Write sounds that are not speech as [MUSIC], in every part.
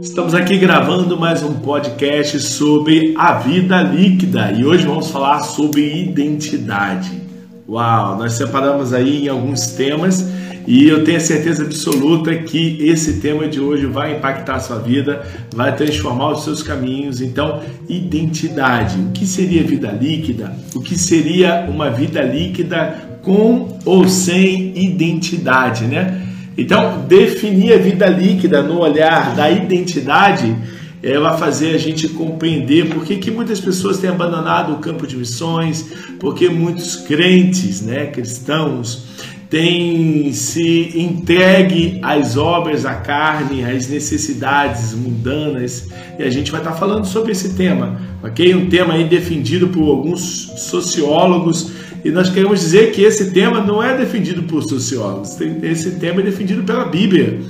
Estamos aqui gravando mais um podcast sobre a vida líquida e hoje vamos falar sobre identidade. Uau, nós separamos aí em alguns temas e eu tenho a certeza absoluta que esse tema de hoje vai impactar a sua vida, vai transformar os seus caminhos. Então, identidade. O que seria vida líquida? O que seria uma vida líquida com ou sem identidade, né? Então, definir a vida líquida no olhar da identidade é, vai fazer a gente compreender por que, que muitas pessoas têm abandonado o campo de missões, porque muitos crentes, né, cristãos, têm se entregue às obras da carne, às necessidades mundanas, e a gente vai estar falando sobre esse tema, ok? Um tema aí defendido por alguns sociólogos e nós queremos dizer que esse tema não é defendido por sociólogos, esse tema é defendido pela Bíblia.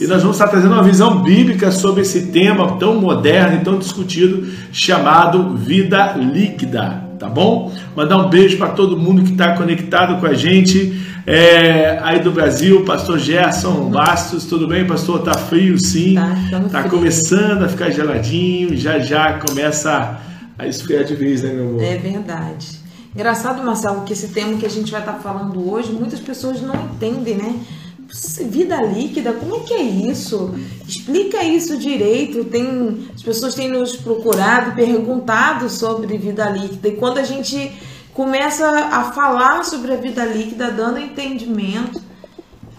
E nós vamos estar trazendo uma visão bíblica sobre esse tema tão moderno e tão discutido, chamado vida líquida, tá bom? Mandar um beijo para todo mundo que está conectado com a gente é, aí do Brasil, pastor Gerson Bastos, tudo bem, pastor? Tá frio sim, tá, tá começando a ficar geladinho, já já começa a esfriar de vez, né, meu amor? É verdade. Engraçado, Marcelo, que esse tema que a gente vai estar falando hoje, muitas pessoas não entendem, né? Vida líquida, como é que é isso? Explica isso direito. Tem, as pessoas têm nos procurado, perguntado sobre vida líquida. E quando a gente começa a falar sobre a vida líquida, dando entendimento,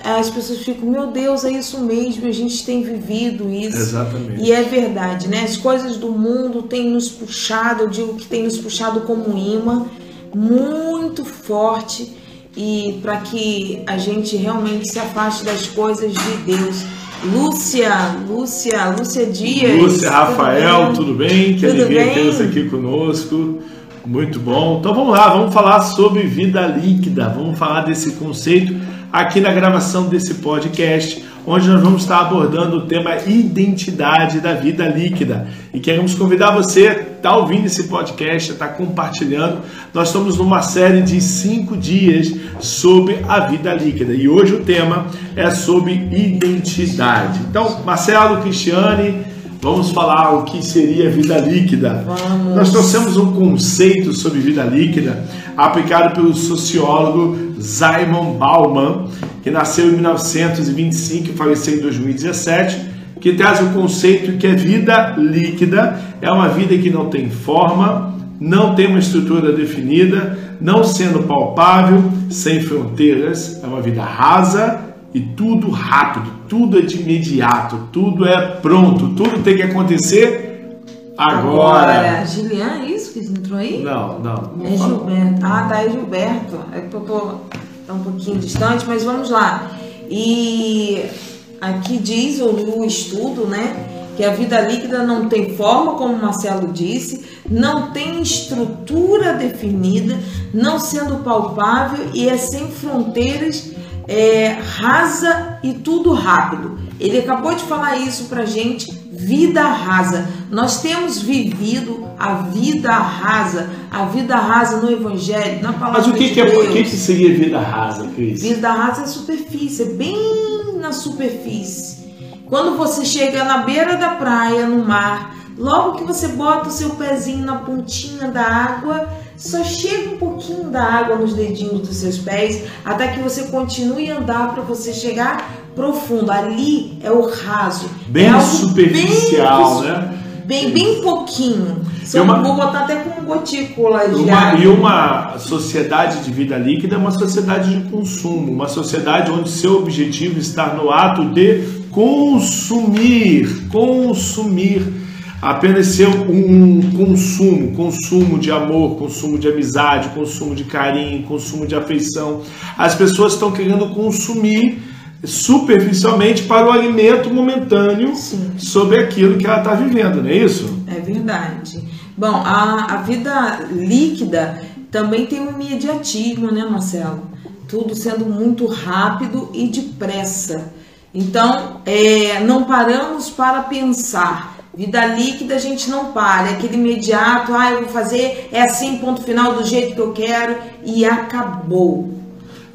as pessoas ficam, meu Deus, é isso mesmo, a gente tem vivido isso. Exatamente. E é verdade, né? As coisas do mundo têm nos puxado, eu digo que tem nos puxado como imã muito forte e para que a gente realmente se afaste das coisas de Deus. Lúcia, Lúcia, Lúcia Dias. Lúcia, Rafael, tudo bem? Que tudo alegria ter você aqui conosco. Muito bom. Então vamos lá, vamos falar sobre vida líquida. Vamos falar desse conceito aqui na gravação desse podcast onde nós vamos estar abordando o tema identidade da vida líquida. E queremos convidar você a estar tá ouvindo esse podcast, a estar tá compartilhando. Nós estamos numa série de cinco dias sobre a vida líquida e hoje o tema é sobre identidade. Então, Marcelo, Cristiane, Vamos falar o que seria vida líquida. Vamos. Nós trouxemos um conceito sobre vida líquida aplicado pelo sociólogo Simon Bauman, que nasceu em 1925 e faleceu em 2017, que traz o conceito que a vida líquida. É uma vida que não tem forma, não tem uma estrutura definida, não sendo palpável, sem fronteiras, é uma vida rasa e tudo rápido, tudo é de imediato, tudo é pronto, tudo tem que acontecer agora. Agora, Gilian, é isso que entrou aí? Não, não. É Gilberto. Ah, tá, é Gilberto. É que eu tô tá um pouquinho distante, mas vamos lá. E aqui diz o estudo, né? Que a vida líquida não tem forma, como o Marcelo disse, não tem estrutura definida, não sendo palpável e é sem fronteiras é, rasa e tudo rápido. Ele acabou de falar isso pra gente, vida rasa. Nós temos vivido a vida rasa, a vida rasa no Evangelho, na palavra Mas o que, de que, é, Deus. o que, que seria vida rasa, Cris? Vida rasa é superfície, é bem na superfície. Quando você chega na beira da praia, no mar, logo que você bota o seu pezinho na pontinha da água, só chega um pouquinho da água nos dedinhos dos seus pés até que você continue a andar para você chegar profundo. Ali é o raso. Bem é superficial, bem, né? Bem, bem pouquinho. Só uma, vou botar até com gotícula de uma, água. E uma sociedade de vida líquida é uma sociedade de consumo, uma sociedade onde seu objetivo está no ato de consumir, consumir apenas ser um consumo, consumo de amor, consumo de amizade, consumo de carinho, consumo de afeição. As pessoas estão querendo consumir superficialmente para o alimento momentâneo Sim. sobre aquilo que ela está vivendo, não é isso? É verdade. Bom, a, a vida líquida também tem um imediatismo, né, Marcelo? Tudo sendo muito rápido e depressa. Então, é, não paramos para pensar Vida líquida a gente não para, é aquele imediato, ah, eu vou fazer, é assim, ponto final, do jeito que eu quero e acabou.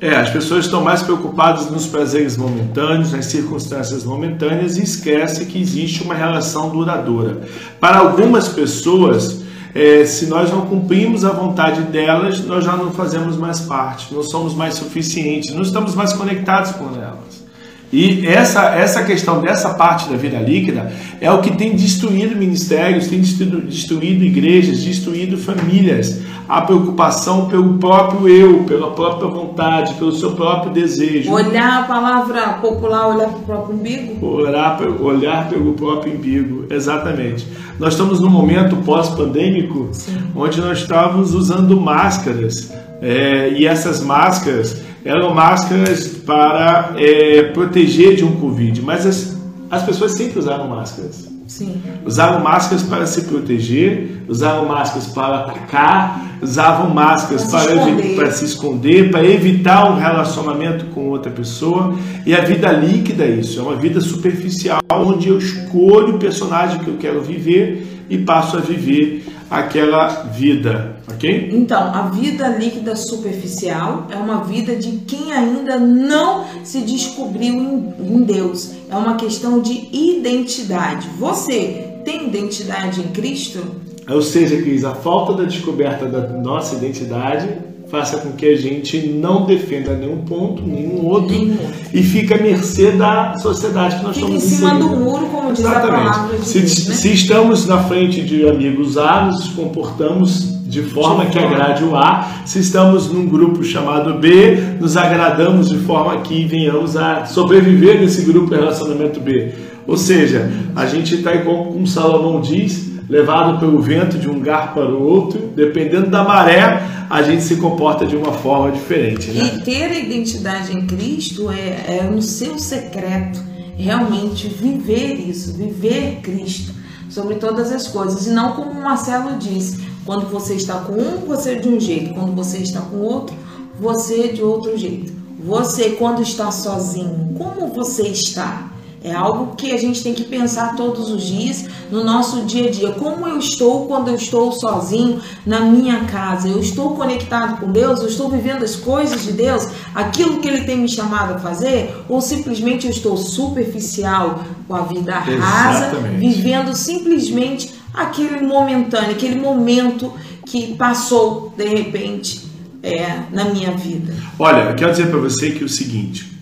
É, as pessoas estão mais preocupadas nos prazeres momentâneos, nas circunstâncias momentâneas e esquece que existe uma relação duradoura. Para algumas pessoas, é, se nós não cumprimos a vontade delas, nós já não fazemos mais parte, não somos mais suficientes, não estamos mais conectados com elas. E essa, essa questão dessa parte da vida líquida é o que tem destruído ministérios, tem destruído, destruído igrejas, destruído famílias. A preocupação pelo próprio eu, pela própria vontade, pelo seu próprio desejo. Olhar a palavra popular, olhar para o próprio umbigo? Olhar, olhar pelo próprio umbigo, exatamente. Nós estamos num momento pós-pandêmico onde nós estávamos usando máscaras. É, e essas máscaras eram máscaras para é, proteger de um Covid, mas as, as pessoas sempre usaram máscaras. Sim. Usavam máscaras para se proteger, usavam máscaras para atacar, usavam máscaras para, para, se para, se esconder, para evitar um relacionamento com outra pessoa. E a vida líquida é isso, é uma vida superficial, onde eu escolho o personagem que eu quero viver e passo a viver aquela vida, ok? Então, a vida líquida superficial é uma vida de quem ainda não se descobriu em, Deus. É uma questão de identidade. Você tem identidade em Cristo? Ou seja, Cris, a falta da descoberta da nossa identidade faça com que a gente não defenda nenhum ponto, nenhum outro, Nenhum. e fica à mercê da sociedade que nós Fica em estamos cima do inseridos. muro, como diz a Exatamente. palavra de Se, Deus, né? se estamos na frente de amigos A, nos comportamos de forma que agrade o A. Se estamos num grupo chamado B, nos agradamos de forma que venhamos a sobreviver nesse grupo relacionamento B. Ou seja, a gente está igual como Salomão diz, levado pelo vento de um lugar para o outro, dependendo da maré, a gente se comporta de uma forma diferente, né? E ter a identidade em Cristo é, é no seu secreto, realmente viver isso, viver Cristo sobre todas as coisas. E não como o Marcelo disse, quando você está com um, você é de um jeito, quando você está com outro, você é de outro jeito. Você, quando está sozinho, como você está? É algo que a gente tem que pensar todos os dias no nosso dia a dia. Como eu estou quando eu estou sozinho na minha casa? Eu estou conectado com Deus? Eu estou vivendo as coisas de Deus? Aquilo que Ele tem me chamado a fazer? Ou simplesmente eu estou superficial com a vida rasa, Exatamente. vivendo simplesmente aquele momentâneo, aquele momento que passou de repente é, na minha vida? Olha, eu quero dizer para você que é o seguinte: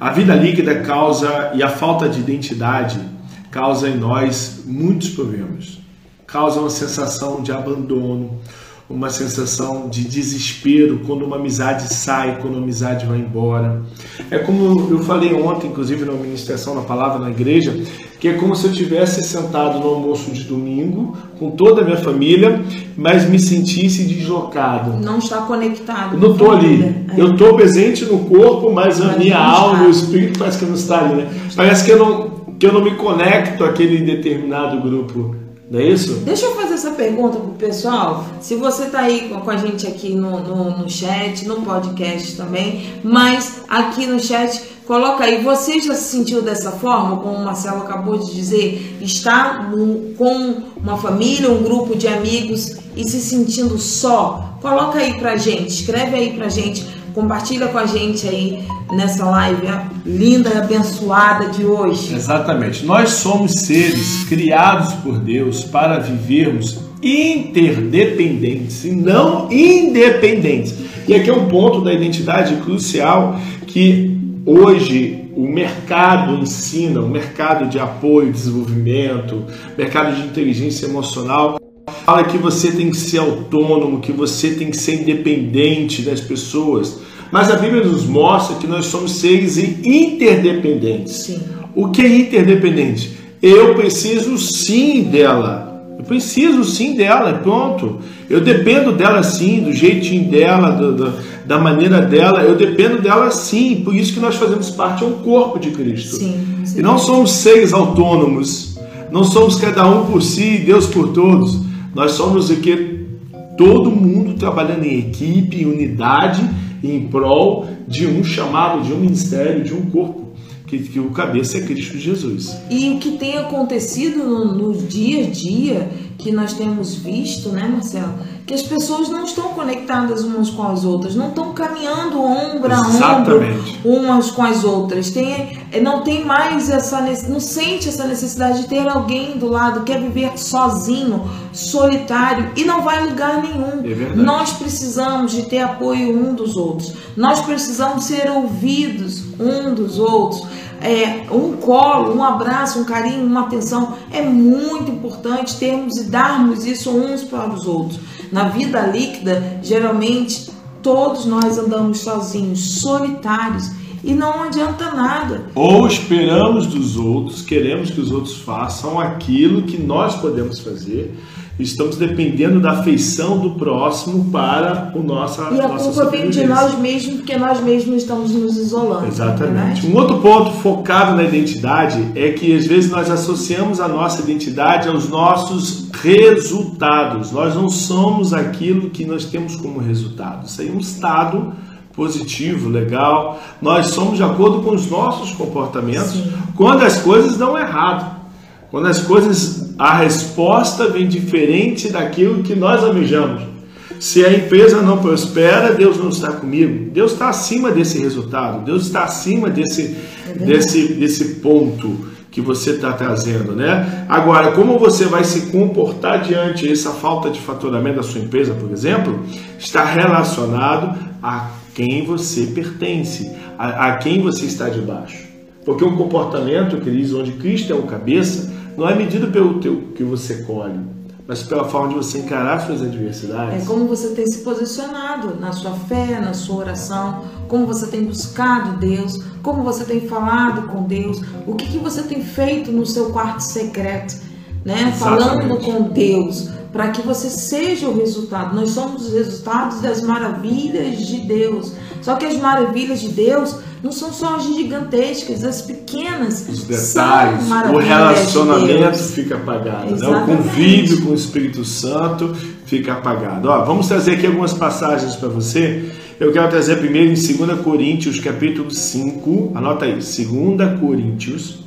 a vida líquida causa e a falta de identidade causa em nós muitos problemas. Causa uma sensação de abandono, uma sensação de desespero quando uma amizade sai, quando uma amizade vai embora. É como eu falei ontem, inclusive na ministração na palavra na igreja, que é como se eu tivesse sentado no almoço de domingo com toda a minha família, mas me sentisse deslocado. Não está conectado. Eu não estou a ali. É. Eu estou presente no corpo, mas a Mas minha não alma, está. meu espírito parece que não está ali, né? Parece que eu não, que eu não me conecto àquele determinado grupo. Não é isso? Deixa eu fazer essa pergunta pro pessoal. Se você tá aí com- a gente aqui no, no, no chat, no podcast também, mas aqui no chat, coloca aí, você já se sentiu dessa forma, como o Marcelo acabou de dizer, está com uma família, um grupo de amigos e se sentindo só? Coloca aí pra gente, escreve aí pra gente, compartilha com a gente aí nessa live linda e abençoada de hoje. Exatamente. Nós somos seres criados por Deus para vivermos interdependentes e não independentes. E aqui é um ponto da identidade crucial que hoje o mercado ensina, o mercado de apoio, desenvolvimento, mercado de inteligência emocional fala que você tem que ser autônomo, que você tem que ser independente das pessoas. Mas a Bíblia nos mostra que nós somos seres interdependentes. Sim. O que é interdependente? Eu preciso sim dela. Eu preciso sim dela, e pronto. Eu dependo dela sim, do jeitinho dela, do- do- da maneira dela. Eu dependo dela sim. Por isso que nós fazemos parte, é um corpo de Cristo. Sim, sim. E não somos seres autônomos. Não somos cada um por si, Deus por todos. Nós somos o que? Todo mundo trabalhando em equipe, em unidade, em prol de um chamado, de um ministério, de um corpo. Que, que o cabeça é Cristo Jesus. E o que tem acontecido no, no dia a dia, que nós temos visto, né, Marcelo? que as pessoas não estão conectadas umas com as outras, não estão caminhando ombro a ombro umas com as outras. Tem, não tem mais essa não sente essa necessidade de ter alguém do lado, quer viver sozinho, solitário e não vai a lugar nenhum. É. Nós precisamos de ter apoio um dos outros. Nós precisamos ser ouvidos um dos outros é, um colo, um abraço, um carinho, uma atenção. É muito importante termos e darmos isso uns para os outros. Na vida líquida, geralmente todos nós andamos sozinhos, solitários e não adianta nada. Ou esperamos dos outros, queremos que os outros façam aquilo que nós podemos fazer estamos dependendo da afeição do próximo para o nosso E a culpa vem de nós mesmos, porque nós mesmos estamos nos isolando. Exatamente. Um outro ponto focado na identidade é que às vezes nós associamos a nossa identidade aos nossos resultados. Nós não somos aquilo que nós temos como resultado. Isso aí é um estado positivo, legal. Nós somos de acordo com os nossos comportamentos Sim. quando as coisas dão errado. Quando as coisas, a resposta vem diferente daquilo que nós almejamos. Se a empresa não prospera, Deus não está comigo. Deus está acima desse resultado. Deus está acima desse, é desse, desse ponto que você está trazendo, né? Agora, como você vai se comportar diante dessa falta de faturamento da sua empresa, por exemplo, está relacionado a quem você pertence, a, a quem você está debaixo. Porque o comportamento, Cris, onde Cristo é o cabeça, não é medido pelo teu, que você colhe, mas pela forma de você encarar suas adversidades. É como você tem se posicionado na sua fé, na sua oração, como você tem buscado Deus, como você tem falado com Deus, o que, que você tem feito no seu quarto secreto, né? Falando com Deus, para que você seja o resultado. Nós somos os resultados das maravilhas de Deus. Só que as maravilhas de Deus não são só as gigantescas, as pequenas. Os detalhes, o relacionamento de fica apagado, né? o convívio com o Espírito Santo fica apagado. Ó, vamos trazer aqui algumas passagens para você. Eu quero trazer primeiro em 2 Coríntios, capítulo 5, anota aí, 2 Coríntios,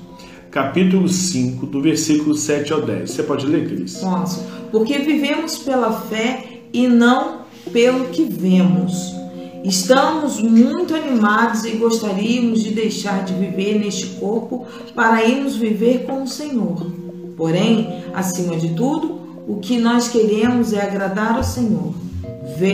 capítulo 5, do versículo 7 ao 10. Você pode ler, Cris? Posso. Porque vivemos pela fé e não pelo que vemos. Estamos muito animados e gostaríamos de deixar de viver neste corpo para irmos viver com o Senhor. Porém, acima de tudo, o que nós queremos é agradar ao Senhor.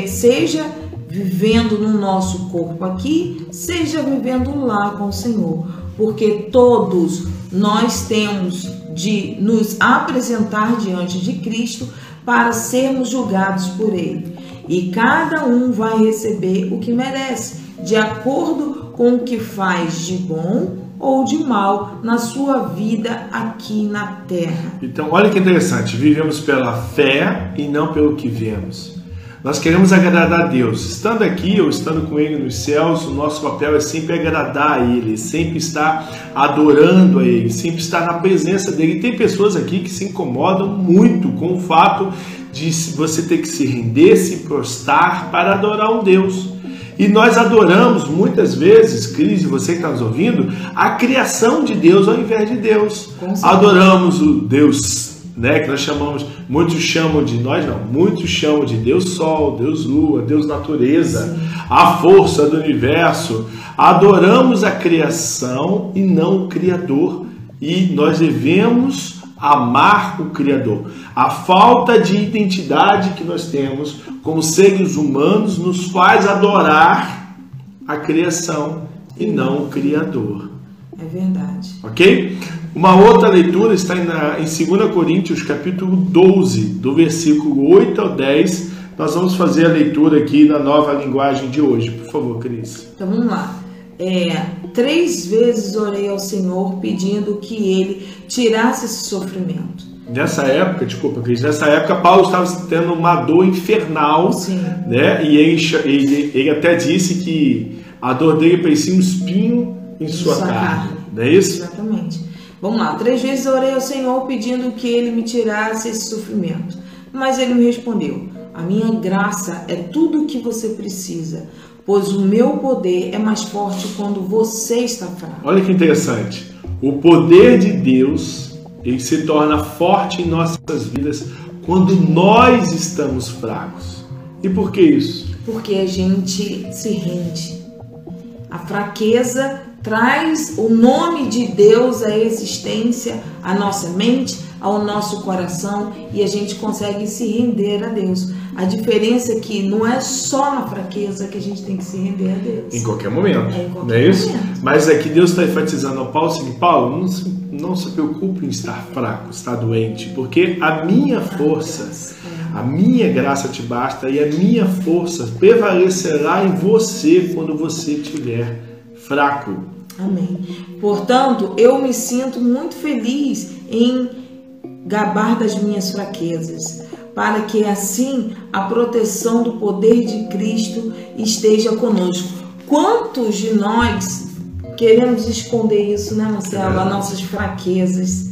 Seja vivendo no nosso corpo aqui, seja vivendo lá com o Senhor, porque todos nós temos de nos apresentar diante de Cristo para sermos julgados por Ele e cada um vai receber o que merece, de acordo com o que faz de bom ou de mal na sua vida aqui na terra. Então, olha que interessante, vivemos pela fé e não pelo que vemos. Nós queremos agradar a Deus. Estando aqui ou estando com Ele nos céus, o nosso papel é sempre agradar a Ele, sempre estar adorando a Ele, sempre estar na presença dele. E tem pessoas aqui que se incomodam muito com o fato de você ter que se render, se prostrar para adorar um Deus. E nós adoramos muitas vezes, Cris, você que está nos ouvindo, a criação de Deus ao invés de Deus. Adoramos o Deus, né, que nós chamamos, muitos chamam de nós não, muitos chamam de Deus Sol, Deus Lua, Deus Natureza, Sim. a força do universo. Adoramos a criação e não o Criador. E nós devemos amar o Criador. A falta de identidade que nós temos como seres humanos nos faz adorar a criação e não o Criador. É verdade. Ok? Uma outra leitura está em 2 Coríntios, capítulo 12, do versículo 8 ao 10. Nós vamos fazer a leitura aqui na nova linguagem de hoje. Por favor, Cris. Então vamos lá. É, três vezes orei ao Senhor pedindo que ele tirasse esse sofrimento. Nessa época, desculpa, Cris, nessa época Paulo estava tendo uma dor infernal, Sim. né? E ele, ele, ele, até disse que a dor dele parecia um espinho em sua, sua carne. carne. Não é isso? Exatamente. Vamos lá. Três vezes orei ao Senhor pedindo que ele me tirasse esse sofrimento. Mas ele me respondeu: A minha graça é tudo o que você precisa pois o meu poder é mais forte quando você está fraco. Olha que interessante. O poder de Deus ele se torna forte em nossas vidas quando nós estamos fracos. E por que isso? Porque a gente se rende. A fraqueza traz o nome de Deus à existência, à nossa mente, ao nosso coração e a gente consegue se render a Deus. A diferença é que não é só na fraqueza que a gente tem que se render a Deus. Em qualquer momento. É, em qualquer não é isso? momento. Mas é que Deus está enfatizando ao Paulo assim, Paulo, não se, não se preocupe em estar fraco, estar doente, porque a minha força, a minha graça te basta e a minha força prevalecerá em você quando você estiver fraco. Amém. Portanto, eu me sinto muito feliz em gabar das minhas fraquezas, para que assim a proteção do poder de Cristo esteja conosco. Quantos de nós queremos esconder isso, né, Marcelo? As nossas fraquezas.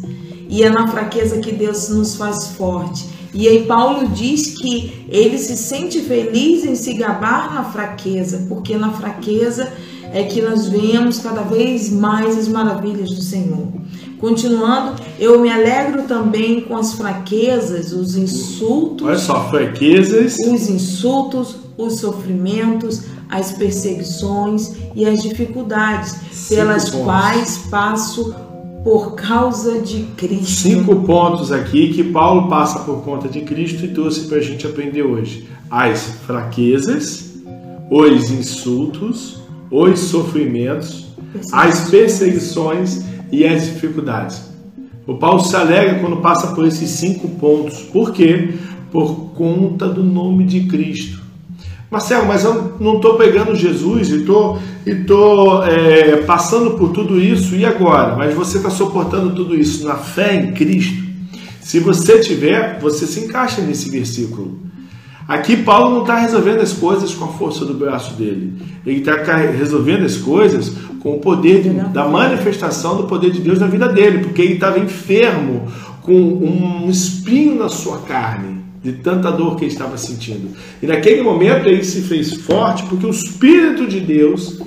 E é na fraqueza que Deus nos faz forte. E aí Paulo diz que ele se sente feliz em se gabar na fraqueza, porque na fraqueza é que nós vemos cada vez mais as maravilhas do Senhor. Continuando, eu me alegro também com as fraquezas, os insultos. Olha só, fraquezas. Os insultos, os sofrimentos, as perseguições e as dificuldades Cinco pelas pontos. quais passo por causa de Cristo. Cinco pontos aqui que Paulo passa por conta de Cristo e trouxe para a gente aprender hoje: as fraquezas, os insultos, os sofrimentos, as perseguições e as dificuldades. O Paulo se alegra quando passa por esses cinco pontos. Por quê? Por conta do nome de Cristo. Marcelo, mas eu não estou pegando Jesus e estou e tô, é, passando por tudo isso, e agora? Mas você está suportando tudo isso na fé em Cristo? Se você tiver, você se encaixa nesse versículo. Aqui Paulo não está resolvendo as coisas com a força do braço dele. Ele está resolvendo as coisas com o poder de, da manifestação do poder de Deus na vida dele, porque ele estava enfermo com um espinho na sua carne, de tanta dor que ele estava sentindo. E naquele momento ele se fez forte porque o Espírito de Deus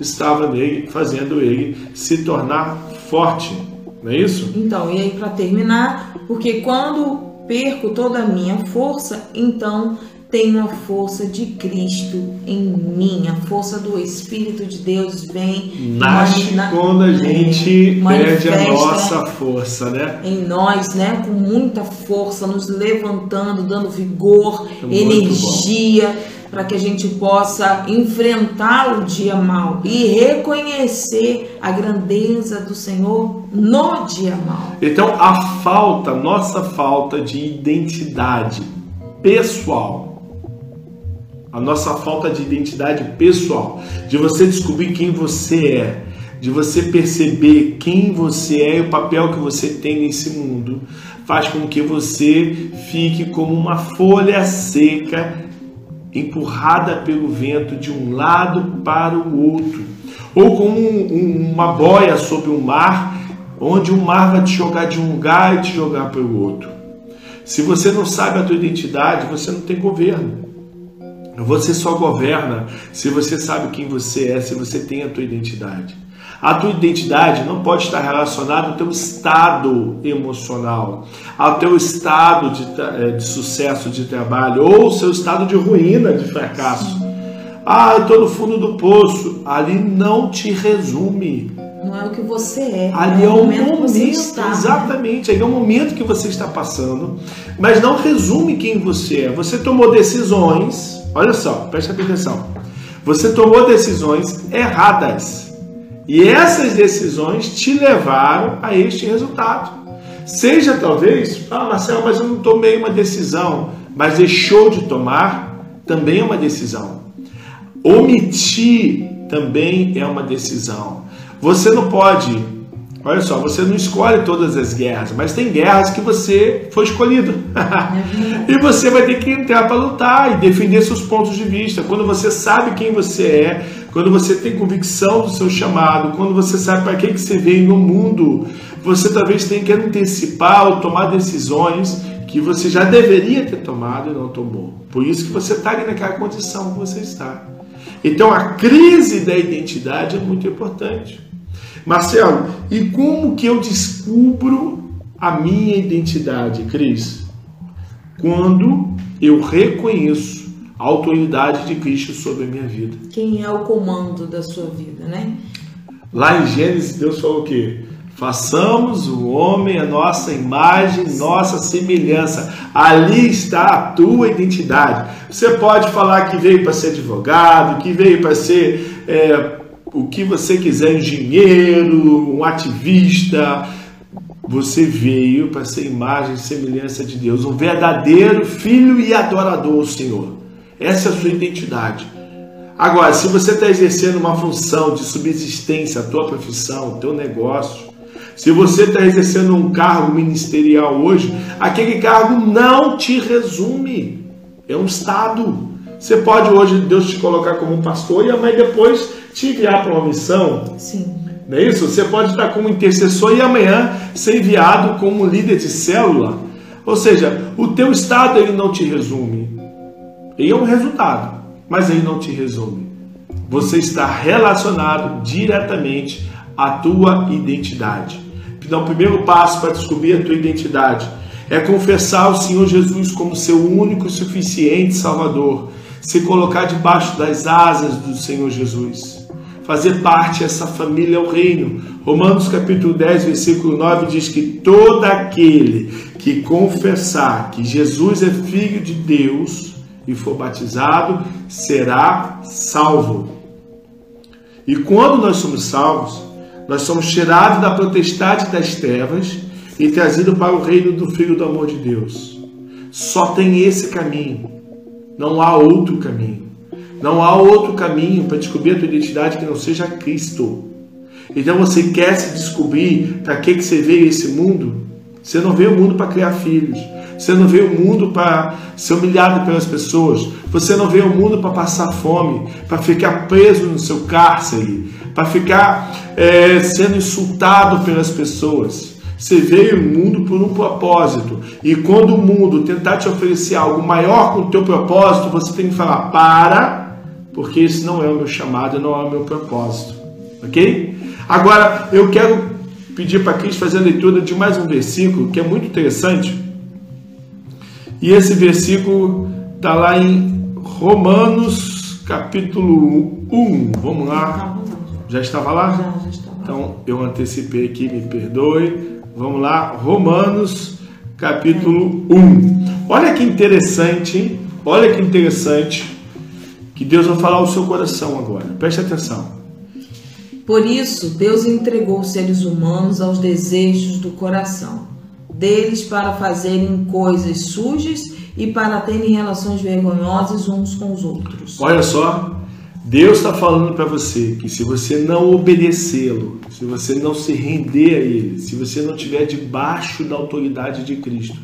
estava nele, fazendo ele se tornar forte. Não é isso? Então, e aí para terminar, porque quando perco toda a minha força, então tenho a força de Cristo em mim, a força do Espírito de Deus vem Nasce na- quando a gente é, perde a nossa força, né? em nós, né, com muita força, nos levantando, dando vigor, É energia, para que a gente possa enfrentar o dia mal e reconhecer a grandeza do Senhor no dia mal. Então a falta, nossa falta de identidade pessoal, a nossa falta de identidade pessoal, de você descobrir quem você é, de você perceber quem você é e o papel que você tem nesse mundo, faz com que você fique como uma folha seca empurrada pelo vento de um lado para o outro, ou como um- um- uma boia sobre o mar, onde o mar vai te jogar de um lugar e te jogar para o outro. Se você não sabe a tua identidade, você não tem governo. Você só governa se você sabe quem você é, se você tem a tua identidade. A tua identidade não pode estar relacionada ao teu estado emocional, ao teu estado de, eh, de sucesso de trabalho ou ao seu estado de ruína, de fracasso. Ah, eu estou no fundo do poço. Ali não te resume. Não é o que você é, Ali é é o momento momento, que você está. né? exatamente, aí é o momento que você está passando, mas não resume quem você é. Você tomou decisões, olha só, preste atenção. Você tomou decisões erradas. E essas decisões te levaram a este resultado. Seja talvez, ah, Marcelo, mas eu não tomei uma decisão, mas deixou de tomar também é uma decisão. Omitir também é uma decisão. Você não pode, olha só, você não escolhe todas as guerras, mas tem guerras que você foi escolhido. [LAUGHS] e você vai ter que entrar para lutar e defender seus pontos de vista. Quando você sabe quem você é, quando você tem convicção do seu chamado, quando você sabe para que, que você veio no mundo, você talvez tenha que antecipar ou tomar decisões que você já deveria ter tomado e não tomou. Por isso que você está ali naquela condição que você está. Então a crise da identidade é muito importante. Marcelo, e como que eu descubro a minha identidade, Cris? Quando eu reconheço a autoridade de Cristo sobre a minha vida. Quem é o comando da sua vida, né? Lá em Gênesis, Deus falou o quê? Façamos o homem a nossa imagem, nossa semelhança. Ali está a tua identidade. Você pode falar que veio para ser advogado, que veio para ser é, o que você quiser, engenheiro, um ativista. Você veio para ser imagem e semelhança de Deus, um verdadeiro filho e adorador do Senhor. Essa é a sua identidade. Agora, se você está exercendo uma função de subsistência, a tua profissão, o teu negócio, se você está exercendo um cargo ministerial hoje, aquele cargo não te resume. É um estado. Você pode hoje Deus te colocar como pastor e amanhã depois te enviar para uma missão. Sim. Não é isso? Você pode estar como intercessor e amanhã ser enviado como líder de célula. Ou seja, o teu estado ele não te resume. Ele é um resultado, mas ele não te resume. Você está relacionado diretamente à tua identidade. Então, o primeiro passo para descobrir a tua identidade é confessar o Senhor Jesus como seu único e suficiente Salvador, se colocar debaixo das asas do Senhor Jesus, fazer parte dessa família ao reino. Romanos capítulo 10, versículo 9 diz que todo aquele que confessar que Jesus é filho de Deus e for batizado será salvo. E quando nós somos salvos, nós somos tirados da potestade das trevas e trazidos para o reino do Filho do amor de Deus. Só tem esse caminho. Não há outro caminho. Não há outro caminho para descobrir a tua identidade que não seja Cristo. Então você quer se descobrir para que, que você veio esse mundo? Você não veio ao mundo para criar filhos. Você não veio ao mundo para ser humilhado pelas pessoas. Você não veio ao mundo para passar fome, para ficar preso no seu cárcere, para ficar é, sendo insultado pelas pessoas. Você veio ao mundo por um propósito. E quando o mundo tentar te oferecer algo maior com o teu propósito, você tem que falar: para, porque esse não é o meu chamado, não é o meu propósito. Ok? Agora, eu quero pedir para Cristo fazer a leitura de mais um versículo que é muito interessante. E esse versículo está lá em Romanos, capítulo 1. Vamos lá. Já estava lá? Já, já estava. Então eu antecipei aqui, me perdoe. Vamos lá, Romanos, capítulo 1. Olha que interessante, olha que interessante que Deus vai falar ao seu coração agora. Preste atenção. Por isso, Deus entregou os seres humanos aos desejos do coração deles para fazerem coisas sujas e para terem relações vergonhosas uns com os outros. Olha só, Deus está falando para você que se você não obedecê-lo, se você não se render a Ele, se você não estiver debaixo da autoridade de Cristo,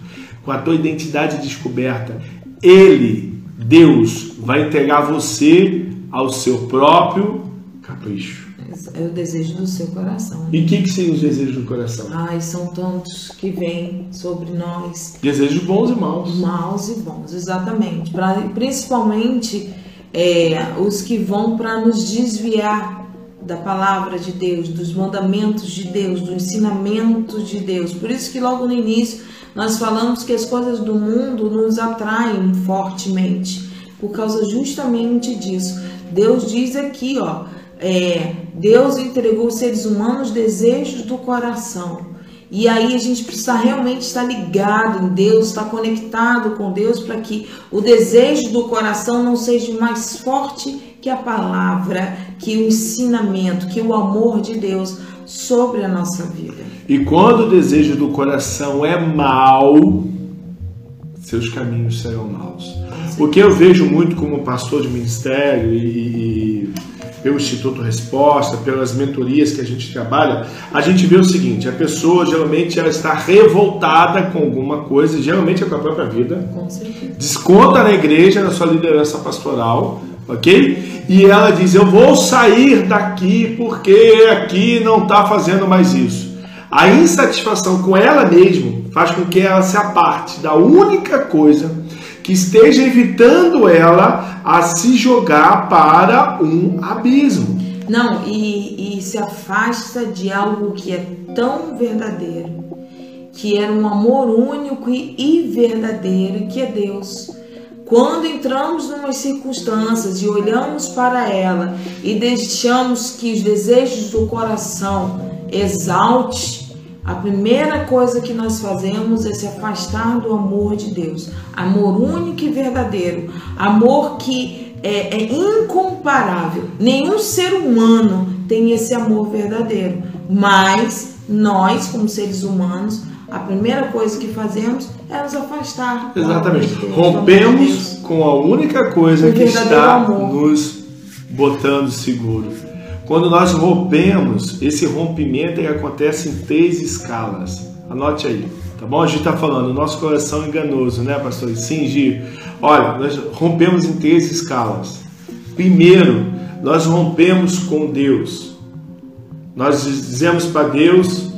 com a tua identidade descoberta, Ele, Deus, vai entregar você ao seu próprio capricho. É o desejo do seu coração. E o que, que seriam os desejos do coração? Ai, são tantos que vêm sobre nós. Desejos bons e maus. Maus e bons, exatamente. Pra, principalmente é, os que vão para nos desviar da palavra de Deus, dos mandamentos de Deus, do ensinamento de Deus. Por isso que logo no início nós falamos que as coisas do mundo nos atraem fortemente, por causa justamente disso. Deus diz aqui, ó, é, Deus entregou aos seres humanos desejos do coração. E aí a gente precisa realmente estar ligado em Deus, estar conectado com Deus para que o desejo do coração não seja mais forte que a palavra, que o ensinamento, que o amor de Deus sobre a nossa vida. E quando o desejo do coração é mau, seus caminhos serão maus. O que eu vejo muito como pastor de ministério e, e pelo Instituto Resposta, pelas mentorias que a gente trabalha, a gente vê o seguinte: a pessoa geralmente ela está revoltada com alguma coisa, geralmente é com a própria vida, desconta na igreja, na sua liderança pastoral, ok? E ela diz: Eu vou sair daqui porque aqui não está fazendo mais isso. A insatisfação com ela mesma faz com que ela se aparte da única coisa que esteja evitando ela a se jogar para um abismo. Não, e, e se afasta de algo que é tão verdadeiro, que era um amor único e verdadeiro, que é Deus. Quando entramos em umas circunstâncias e olhamos para ela e deixamos que os desejos do coração exalte, a primeira coisa que nós fazemos é se afastar do amor de Deus. Amor único e verdadeiro. Amor que é, é incomparável. Nenhum ser humano tem esse amor verdadeiro. Mas nós, como seres humanos, a primeira coisa que fazemos é nos afastar. Exatamente. Deus, Rompemos com a única coisa o que está amor. nos botando seguro. Quando nós rompemos, esse rompimento acontece em três escalas. Anote aí, tá bom? A gente está falando, nosso coração é enganoso, né, pastor? Sim, Gir. Olha, nós rompemos em três escalas. Primeiro, nós rompemos com Deus. Nós dizemos para Deus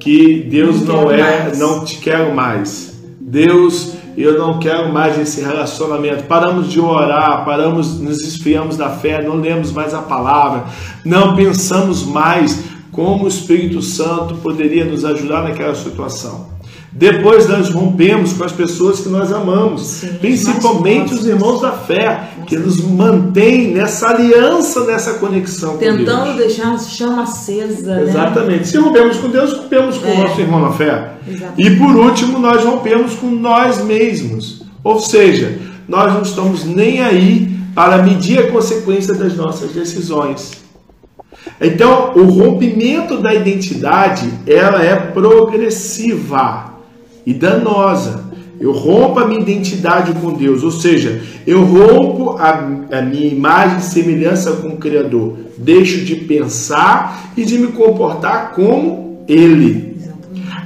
que Deus não, não é, mais. não te quero mais. Deus, eu não quero mais esse relacionamento. Paramos de orar, paramos, nos esfriamos da fé, não lemos mais a palavra, não pensamos mais como o Espírito Santo poderia nos ajudar naquela situação. Depois nós rompemos com as pessoas que nós amamos, Sim, principalmente os irmãos da fé, que nos mantêm nessa aliança, nessa conexão Tentando com Deus. deixar a chama acesa. Né? Exatamente. Né? Se rompemos com Deus, rompemos com o é. nosso irmão na fé. Exatamente. E por último, nós rompemos com nós mesmos. Ou seja, nós não estamos nem aí para medir a consequência das nossas decisões. Então, o rompimento da identidade, ela é progressiva e danosa. Eu rompo a minha identidade com Deus, ou seja, eu rompo a, a minha imagem e semelhança com o Criador. Deixo de pensar e de me comportar como Ele.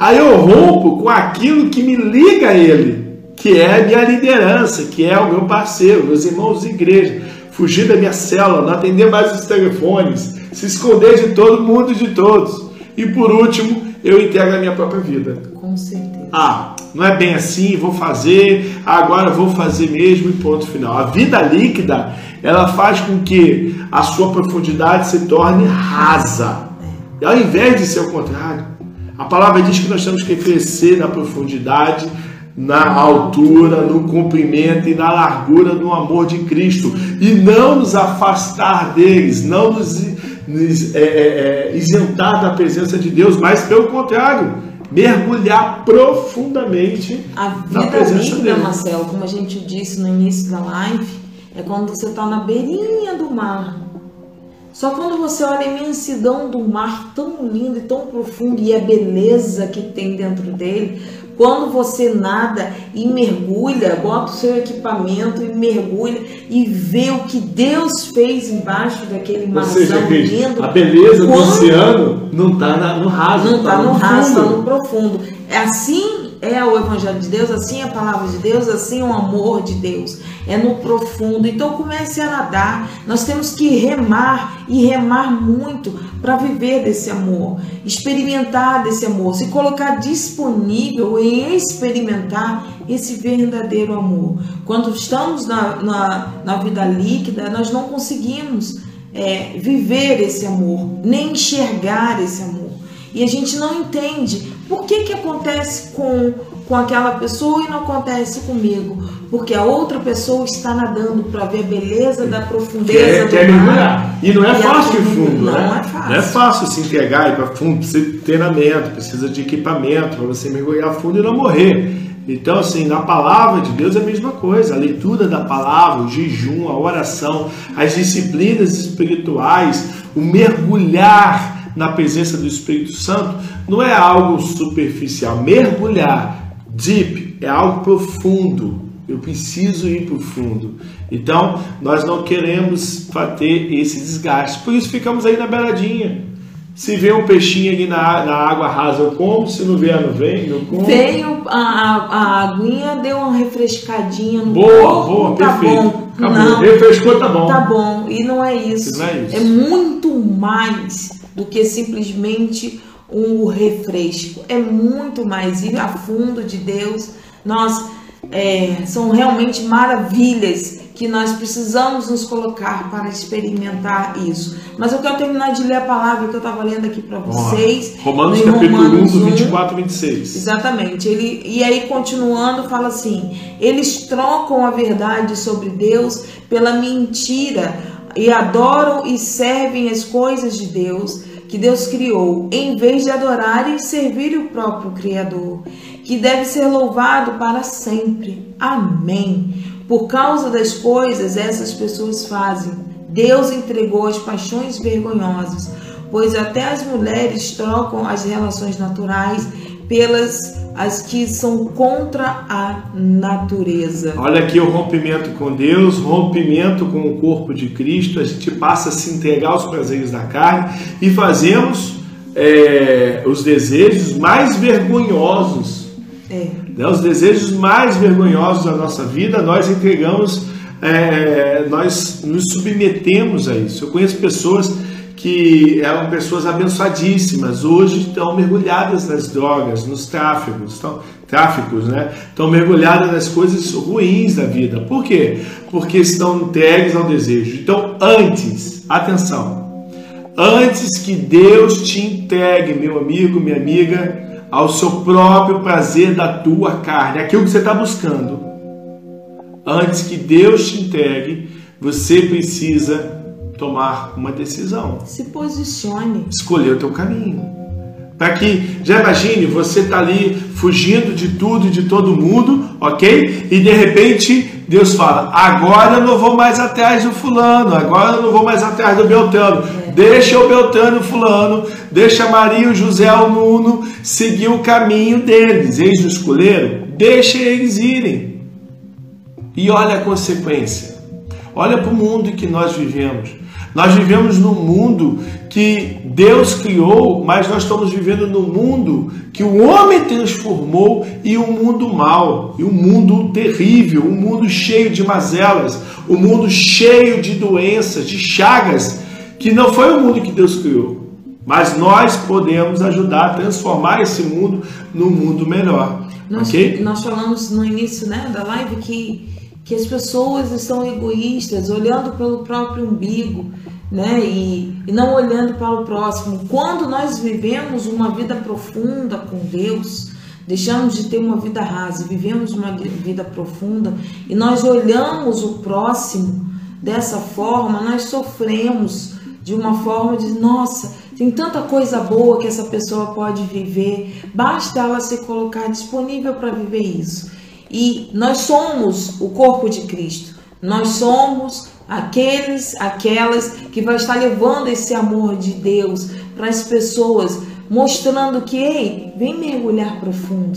Aí eu rompo com aquilo que me liga a Ele, que é a minha liderança, que é o meu parceiro, meus irmãos de igreja. Fugir da minha célula, não atender mais os telefones, se esconder de todo mundo e de todos. E por último, eu entrego a minha própria vida. Com certeza. Ah, não é bem assim, vou fazer, agora vou fazer mesmo e ponto final. A vida líquida, ela faz com que a sua profundidade se torne rasa. É. Ao invés de ser o contrário. A palavra diz que nós temos que crescer na profundidade, na altura, no comprimento e na largura do amor de Cristo. E não nos afastar deles, não nos, nos é, é, é isentar da presença de Deus, mas pelo contrário mergulhar profundamente a vida na presença líquida, dele. Marcelo, como a gente disse no início da live, é quando você está na beirinha do mar. Só quando você olha a imensidão do mar tão lindo e tão profundo e a beleza que tem dentro dele, quando você nada e mergulha, bota o seu equipamento e mergulha e vê o que Deus fez embaixo daquele marzão lindo. A beleza quando... do oceano não está no raso. Não está tá no, no raso, está no profundo. É assim é o Evangelho de Deus, assim é a palavra de Deus, assim é o amor de Deus. É no profundo. Então comece a nadar. Nós temos que remar e remar muito para viver desse amor, experimentar desse amor, se colocar disponível em experimentar esse verdadeiro amor. Quando estamos na, na, na vida líquida, nós não conseguimos é, viver esse amor, nem enxergar esse amor. E a gente não entende por que, que acontece com, com aquela pessoa e não acontece comigo? Porque a outra pessoa está nadando para ver a beleza da profundeza quer, do quer mar. E não é e fácil ir fundo, não né? É fácil. Não é fácil se entregar e ir para fundo, precisa de treinamento, precisa de equipamento para você mergulhar fundo e não morrer. Então, assim, na palavra de Deus é a mesma coisa. A leitura da palavra, o jejum, a oração, as disciplinas espirituais, o mergulhar na presença do Espírito Santo não é algo superficial. Mergulhar, deep, é algo profundo. Eu preciso ir para o fundo. Então, nós não queremos ter esse desgaste. Por isso, ficamos aí na beiradinha. Se vê um peixinho ali na, na água rasa, eu como. Se não vier, não vem, eu como. Veio a, a, a aguinha, deu uma refrescadinha no Boa, corpo, boa, tá perfeito. Bom. Acabou. Não, Refrescou, tá bom. Tá bom. E não é isso. Não é isso. É muito mais do que simplesmente um refresco. É muito mais ir a fundo de Deus. Nós é, são realmente maravilhas que nós precisamos nos colocar para experimentar isso. Mas eu quero terminar de ler a palavra que eu estava lendo aqui para vocês. Romanos capítulo Romanos 1, do 24 26. Exatamente. Ele, e aí, continuando, fala assim: eles trocam a verdade sobre Deus pela mentira e adoram e servem as coisas de Deus que Deus criou, em vez de adorar e servir o próprio Criador, que deve ser louvado para sempre. Amém. Por causa das coisas essas pessoas fazem, Deus entregou as paixões vergonhosas, pois até as mulheres trocam as relações naturais pelas as que são contra a natureza. Olha aqui o rompimento com Deus, rompimento com o corpo de Cristo. A gente passa a se entregar aos prazeres da carne e fazemos é, os desejos mais vergonhosos. É. Né? Os desejos mais vergonhosos da nossa vida, nós entregamos, é, nós nos submetemos a isso. Eu conheço pessoas que eram pessoas abençoadíssimas, hoje estão mergulhadas nas drogas, nos tráficos, estão, tráficos, né? Estão mergulhadas nas coisas ruins da vida. Por quê? Porque estão entregues ao desejo. Então, antes, atenção, antes que Deus te entregue, meu amigo, minha amiga, ao seu próprio prazer da tua carne, aquilo que você está buscando, antes que Deus te entregue, você precisa tomar uma decisão. Se posicione. Escolher o teu caminho. Para que, já imagine, você está ali fugindo de tudo e de todo mundo, ok? E de repente Deus fala: agora eu não vou mais atrás do fulano, agora eu não vou mais atrás do Beltrano. É. Deixa o Beltrano e o fulano, deixa Maria, o José, o Nuno seguir o caminho deles. Eles o escolheram, deixa eles irem. E olha a consequência. Olha para o mundo em que nós vivemos. Nós vivemos num mundo que Deus criou, mas nós estamos vivendo num mundo que o homem transformou e um mundo mau, e um mundo terrível, um mundo cheio de mazelas, um mundo cheio de doenças, de chagas, que não foi o mundo que Deus criou. Mas nós podemos ajudar a transformar esse mundo num mundo melhor. Nós, okay? nós falamos no início né, da live que que as pessoas estão egoístas, olhando pelo próprio umbigo, né? E, e não olhando para o próximo. Quando nós vivemos uma vida profunda com Deus, deixamos de ter uma vida rasa, vivemos uma vida profunda e nós olhamos o próximo dessa forma, nós sofremos de uma forma de nossa, tem tanta coisa boa que essa pessoa pode viver, basta ela se colocar disponível para viver isso. E nós somos o corpo de Cristo. Nós somos aqueles, aquelas que vai estar levando esse amor de Deus para as pessoas, mostrando que, ei, vem mergulhar profundo.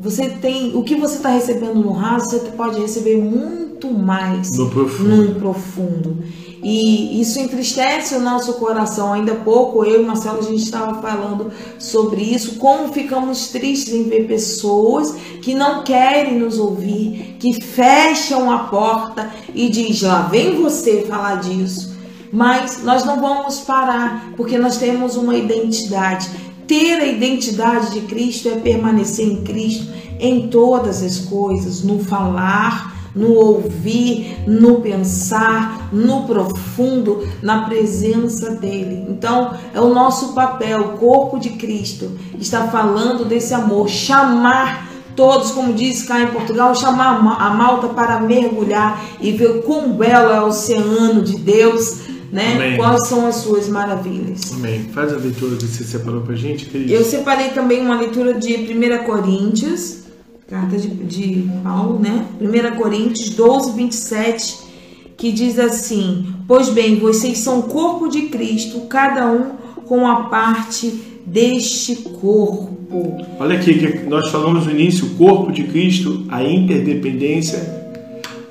Você tem o que você está recebendo no raso, você pode receber muito mais no profundo. no profundo. E isso entristece o nosso coração. Ainda pouco, eu e Marcelo, a gente estava falando sobre isso. Como ficamos tristes em ver pessoas que não querem nos ouvir, que fecham a porta e diz: lá vem você falar disso. Mas nós não vamos parar, porque nós temos uma identidade. Ter a identidade de Cristo é permanecer em Cristo em todas as coisas, no falar, no ouvir, no pensar, no profundo, na presença dele. Então, é o nosso papel, o corpo de Cristo, está falando desse amor, chamar todos, como diz cá em Portugal, chamar a malta para mergulhar e ver quão belo é o oceano de Deus. Né? Amém. Quais são as suas maravilhas? Amém. Faz a leitura que você separou para gente. Que é Eu separei também uma leitura de 1 Coríntios, carta de, de Paulo, né? 1 Coríntios 12, 27, que diz assim: Pois bem, vocês são corpo de Cristo, cada um com a parte deste corpo. Olha aqui que nós falamos no início, o corpo de Cristo, a interdependência.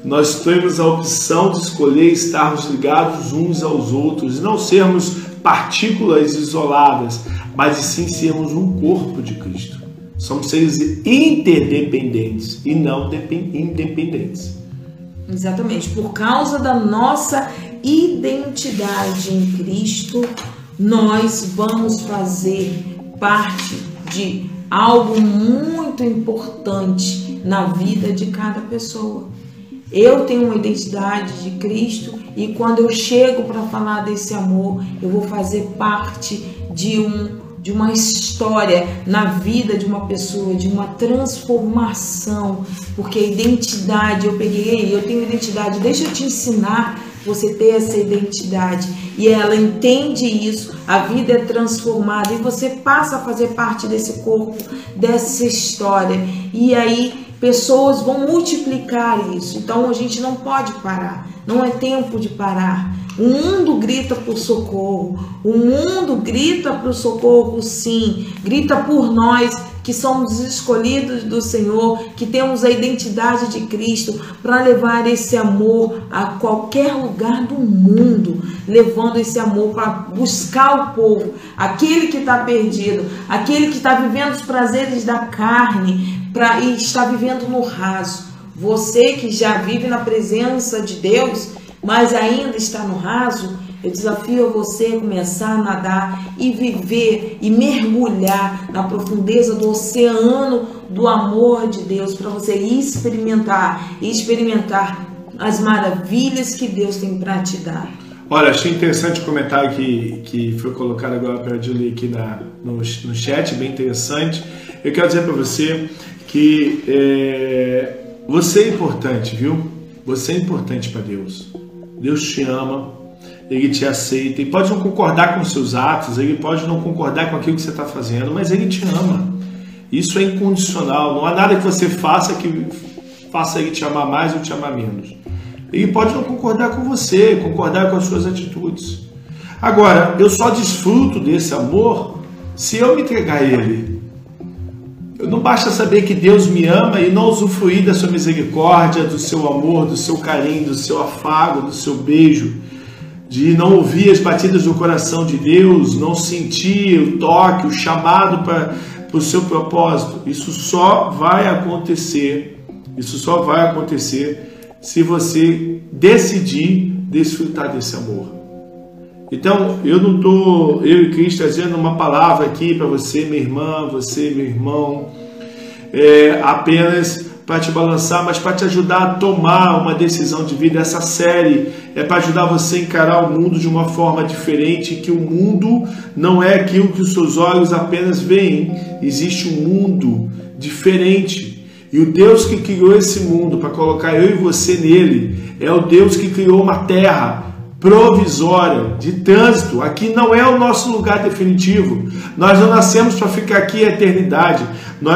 Nós temos a opção de escolher estarmos ligados uns aos outros, não sermos partículas isoladas, mas sim sermos um corpo de Cristo. Somos seres interdependentes e não independentes. Exatamente. Por causa da nossa identidade em Cristo, nós vamos fazer parte de algo muito importante na vida de cada pessoa. Eu tenho uma identidade de Cristo e quando eu chego para falar desse amor, eu vou fazer parte de um de uma história na vida de uma pessoa, de uma transformação, porque a identidade, eu peguei, eu tenho identidade, deixa eu te ensinar você ter essa identidade e ela entende isso, a vida é transformada e você passa a fazer parte desse corpo, dessa história. E aí pessoas vão multiplicar isso. Então a gente não pode parar. Não é tempo de parar. O mundo grita por socorro. O mundo grita por socorro, sim. Grita por nós que somos escolhidos do Senhor, que temos a identidade de Cristo para levar esse amor a qualquer lugar do mundo, levando esse amor para buscar o povo, aquele que está perdido, aquele que está vivendo os prazeres da carne pra, e está vivendo no raso. Você que já vive na presença de Deus, mas ainda está no raso, eu desafio você a começar a nadar e viver e mergulhar na profundeza do oceano do amor de Deus para você experimentar e experimentar as maravilhas que Deus tem para te dar. Olha, achei interessante o comentário que, que foi colocado agora para a Julie aqui na, no, no chat, bem interessante. Eu quero dizer para você que é, você é importante, viu? Você é importante para Deus. Deus te ama, ele te aceita. E pode não concordar com seus atos, ele pode não concordar com aquilo que você está fazendo, mas ele te ama. Isso é incondicional. Não há nada que você faça que faça ele te amar mais ou te amar menos. Ele pode não concordar com você, concordar com as suas atitudes. Agora, eu só desfruto desse amor se eu me entregar a ele. Não basta saber que Deus me ama e não usufruir da sua misericórdia, do seu amor, do seu carinho, do seu afago, do seu beijo de não ouvir as batidas do coração de Deus, não sentir o toque, o chamado para o seu propósito. Isso só vai acontecer, isso só vai acontecer se você decidir desfrutar desse amor. Então, eu não estou, eu e Cristo, trazendo uma palavra aqui para você, minha irmã, você, meu irmão, é, apenas para te balançar, mas para te ajudar a tomar uma decisão de vida. Essa série é para ajudar você a encarar o mundo de uma forma diferente, que o mundo não é aquilo que os seus olhos apenas veem. Existe um mundo diferente. E o Deus que criou esse mundo para colocar eu e você nele é o Deus que criou uma terra provisória, de trânsito. Aqui não é o nosso lugar definitivo. Nós não nascemos para ficar aqui a eternidade.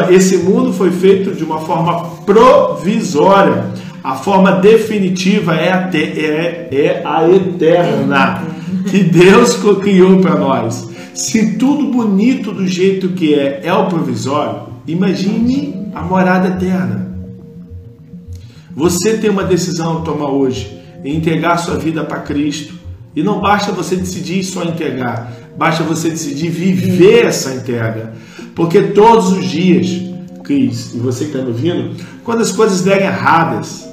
Esse mundo foi feito de uma forma provisória. A forma definitiva é a, te, é, é a eterna, que Deus criou para nós. Se tudo bonito do jeito que é é o provisório, imagine a morada eterna. Você tem uma decisão a tomar hoje entregar sua vida para Cristo. E não basta você decidir só entregar, basta você decidir viver essa entrega. Porque todos os dias, Cris, e você que está me ouvindo, quando as coisas derem erradas,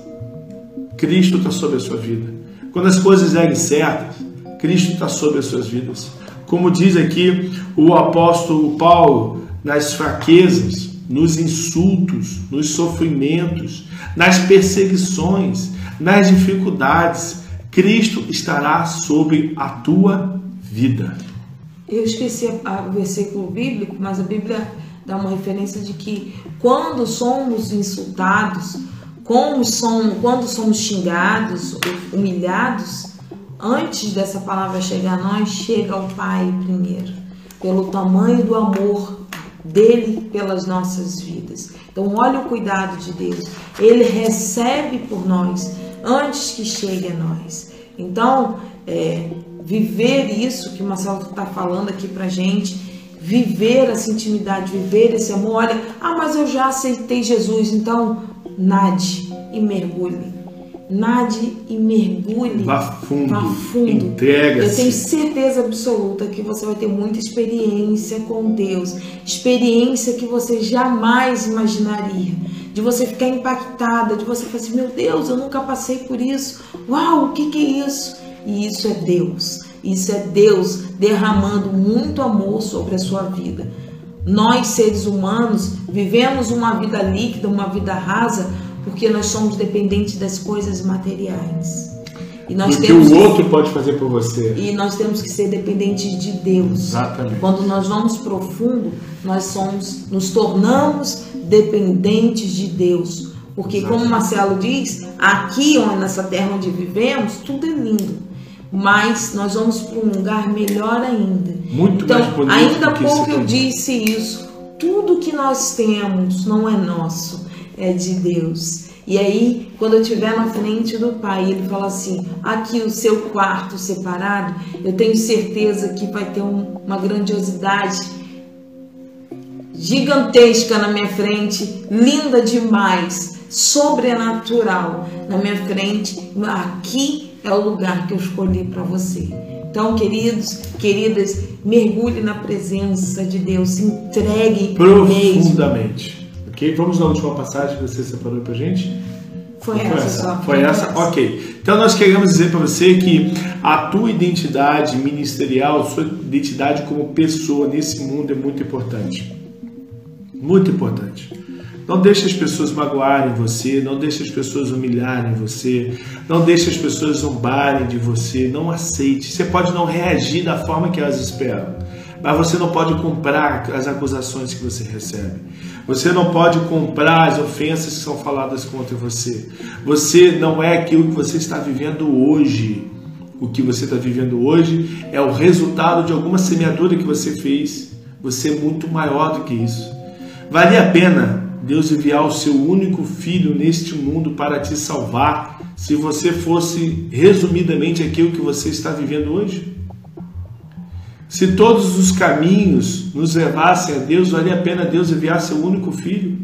Cristo está sobre a sua vida. Quando as coisas derem certas, Cristo está sobre as suas vidas. Como diz aqui o apóstolo Paulo, nas fraquezas, nos insultos, nos sofrimentos, nas perseguições, nas dificuldades, Cristo estará sobre a tua vida. Eu esqueci o versículo bíblico, mas a Bíblia dá uma referência de que quando somos insultados, como somos, quando somos xingados, humilhados, antes dessa palavra chegar a nós, chega ao Pai primeiro, pelo tamanho do amor dele pelas nossas vidas. Então, olha o cuidado de Deus. Ele recebe por nós antes que chegue a nós. Então, é, viver isso que o Marcelo está falando aqui para gente, viver essa intimidade, viver esse amor. Olha, ah, mas eu já aceitei Jesus, então nade e mergulhe. Nade e mergulhe. Vá fundo. Vá fundo. Entrega-se. Eu tenho certeza absoluta que você vai ter muita experiência com Deus. Experiência que você jamais imaginaria de você ficar impactada, de você falar assim, meu Deus, eu nunca passei por isso. Uau, o que, que é isso? E isso é Deus. Isso é Deus derramando muito amor sobre a sua vida. Nós, seres humanos, vivemos uma vida líquida, uma vida rasa, porque nós somos dependentes das coisas materiais. E nós do que o outro pode fazer por você. E nós temos que ser dependentes de Deus. Exatamente. Quando nós vamos profundo, nós somos, nos tornamos dependentes de Deus. Porque, Exatamente. como Marcelo diz, aqui nessa terra onde vivemos, tudo é lindo. Mas nós vamos para um lugar melhor ainda. Muito então, mais bonito ainda pouco eu disse isso. Tudo que nós temos não é nosso, é de Deus. E aí, quando eu estiver na frente do Pai, ele fala assim: aqui o seu quarto separado, eu tenho certeza que vai ter um, uma grandiosidade gigantesca na minha frente, linda demais, sobrenatural na minha frente. Aqui é o lugar que eu escolhi para você. Então, queridos, queridas, mergulhe na presença de Deus, se entregue profundamente. Ok? Vamos na última passagem que você separou para gente? Foi, foi essa, essa? Foi essa? essa? Ok. Então nós queremos dizer para você que a tua identidade ministerial, sua identidade como pessoa nesse mundo é muito importante. Muito importante. Não deixe as pessoas magoarem você, não deixe as pessoas humilharem você, não deixe as pessoas zombarem de você, não aceite. Você pode não reagir da forma que elas esperam, mas você não pode comprar as acusações que você recebe. Você não pode comprar as ofensas que são faladas contra você. Você não é aquilo que você está vivendo hoje. O que você está vivendo hoje é o resultado de alguma semeadura que você fez. Você é muito maior do que isso. Vale a pena Deus enviar o seu único filho neste mundo para te salvar se você fosse resumidamente aquilo que você está vivendo hoje? Se todos os caminhos nos levassem a Deus, valia a pena Deus enviar seu único filho?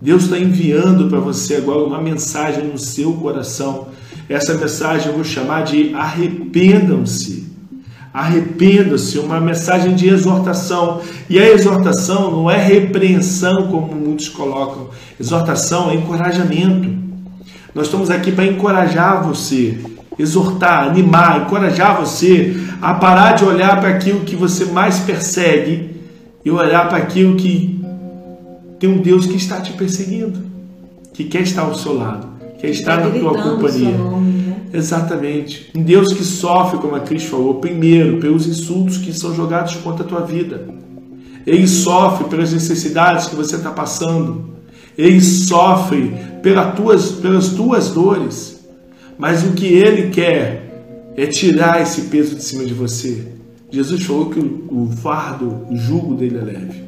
Deus está enviando para você agora uma mensagem no seu coração. Essa mensagem eu vou chamar de arrependam-se. Arrependam-se, uma mensagem de exortação. E a exortação não é repreensão, como muitos colocam. Exortação é encorajamento. Nós estamos aqui para encorajar você exortar, animar, encorajar você a parar de olhar para aquilo que você mais persegue e olhar para aquilo que tem um Deus que está te perseguindo, que quer estar ao seu lado, quer estar na tua companhia. Né? Exatamente. Um Deus que sofre, como a Cris falou, primeiro pelos insultos que são jogados contra a tua vida. Ele sofre pelas necessidades que você está passando. Ele sofre pelas tuas, pelas tuas dores. Mas o que ele quer é tirar esse peso de cima de você. Jesus falou que o fardo, o jugo dele é leve.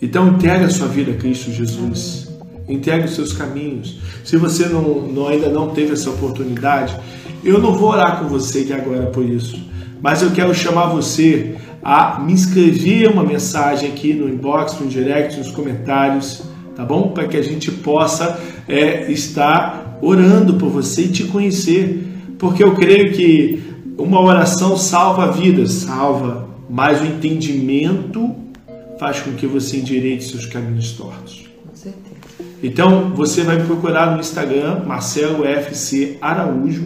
Então entregue a sua vida a Cristo Jesus. Entregue os seus caminhos. Se você não, não, ainda não teve essa oportunidade, eu não vou orar com você aqui agora por isso. Mas eu quero chamar você a me escrever uma mensagem aqui no inbox, no direct, nos comentários, tá bom? Para que a gente possa é, estar orando por você e te conhecer, porque eu creio que uma oração salva vidas, salva, mas o entendimento faz com que você endireite seus caminhos tortos. Com certeza. Então, você vai me procurar no Instagram, Marcelo FC Araújo,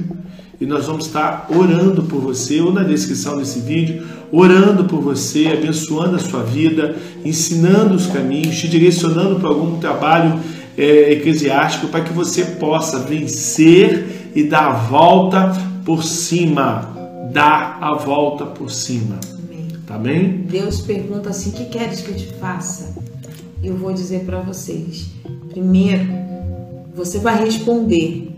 e nós vamos estar orando por você, ou na descrição desse vídeo, orando por você, abençoando a sua vida, ensinando os caminhos, te direcionando para algum trabalho é, eclesiástico para que você possa vencer e dar a volta por cima. Dar a volta por cima. Amém. Tá bem? Deus pergunta assim: o que queres que eu te faça? Eu vou dizer para vocês. Primeiro, você vai responder.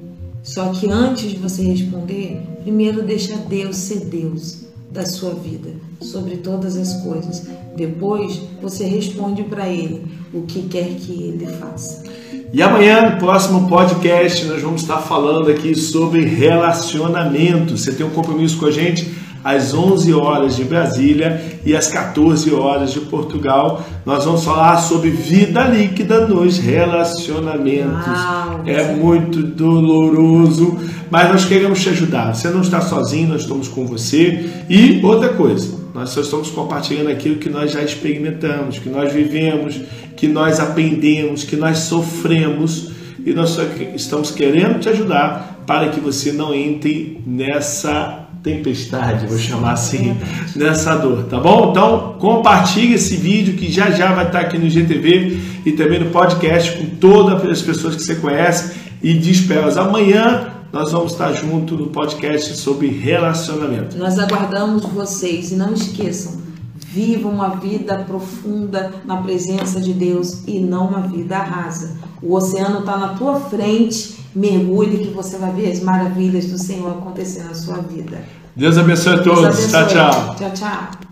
Só que antes de você responder, primeiro deixa Deus ser Deus da sua vida sobre todas as coisas. Depois você responde para Ele o que quer que Ele faça. E amanhã, no próximo podcast, nós vamos estar falando aqui sobre relacionamento. Você tem um compromisso com a gente às 11 horas de Brasília e às 14 horas de Portugal. Nós vamos falar sobre vida líquida nos relacionamentos. Uau, é muito doloroso, mas nós queremos te ajudar. Você não está sozinho, nós estamos com você. E outra coisa, nós só estamos compartilhando aquilo que nós já experimentamos, que nós vivemos, que nós aprendemos, que nós sofremos e nós só estamos querendo te ajudar para que você não entre nessa tempestade, vou chamar assim, nessa dor, tá bom? Então, compartilhe esse vídeo que já já vai estar aqui no GTV e também no podcast com todas as pessoas que você conhece e diz elas amanhã nós vamos estar junto no podcast sobre relacionamento. Nós aguardamos vocês e não esqueçam, viva uma vida profunda na presença de Deus e não uma vida rasa. O oceano está na tua frente, mergulhe que você vai ver as maravilhas do Senhor acontecer na sua vida. Deus abençoe a todos. Abençoe. Tchau, tchau. Tchau, tchau.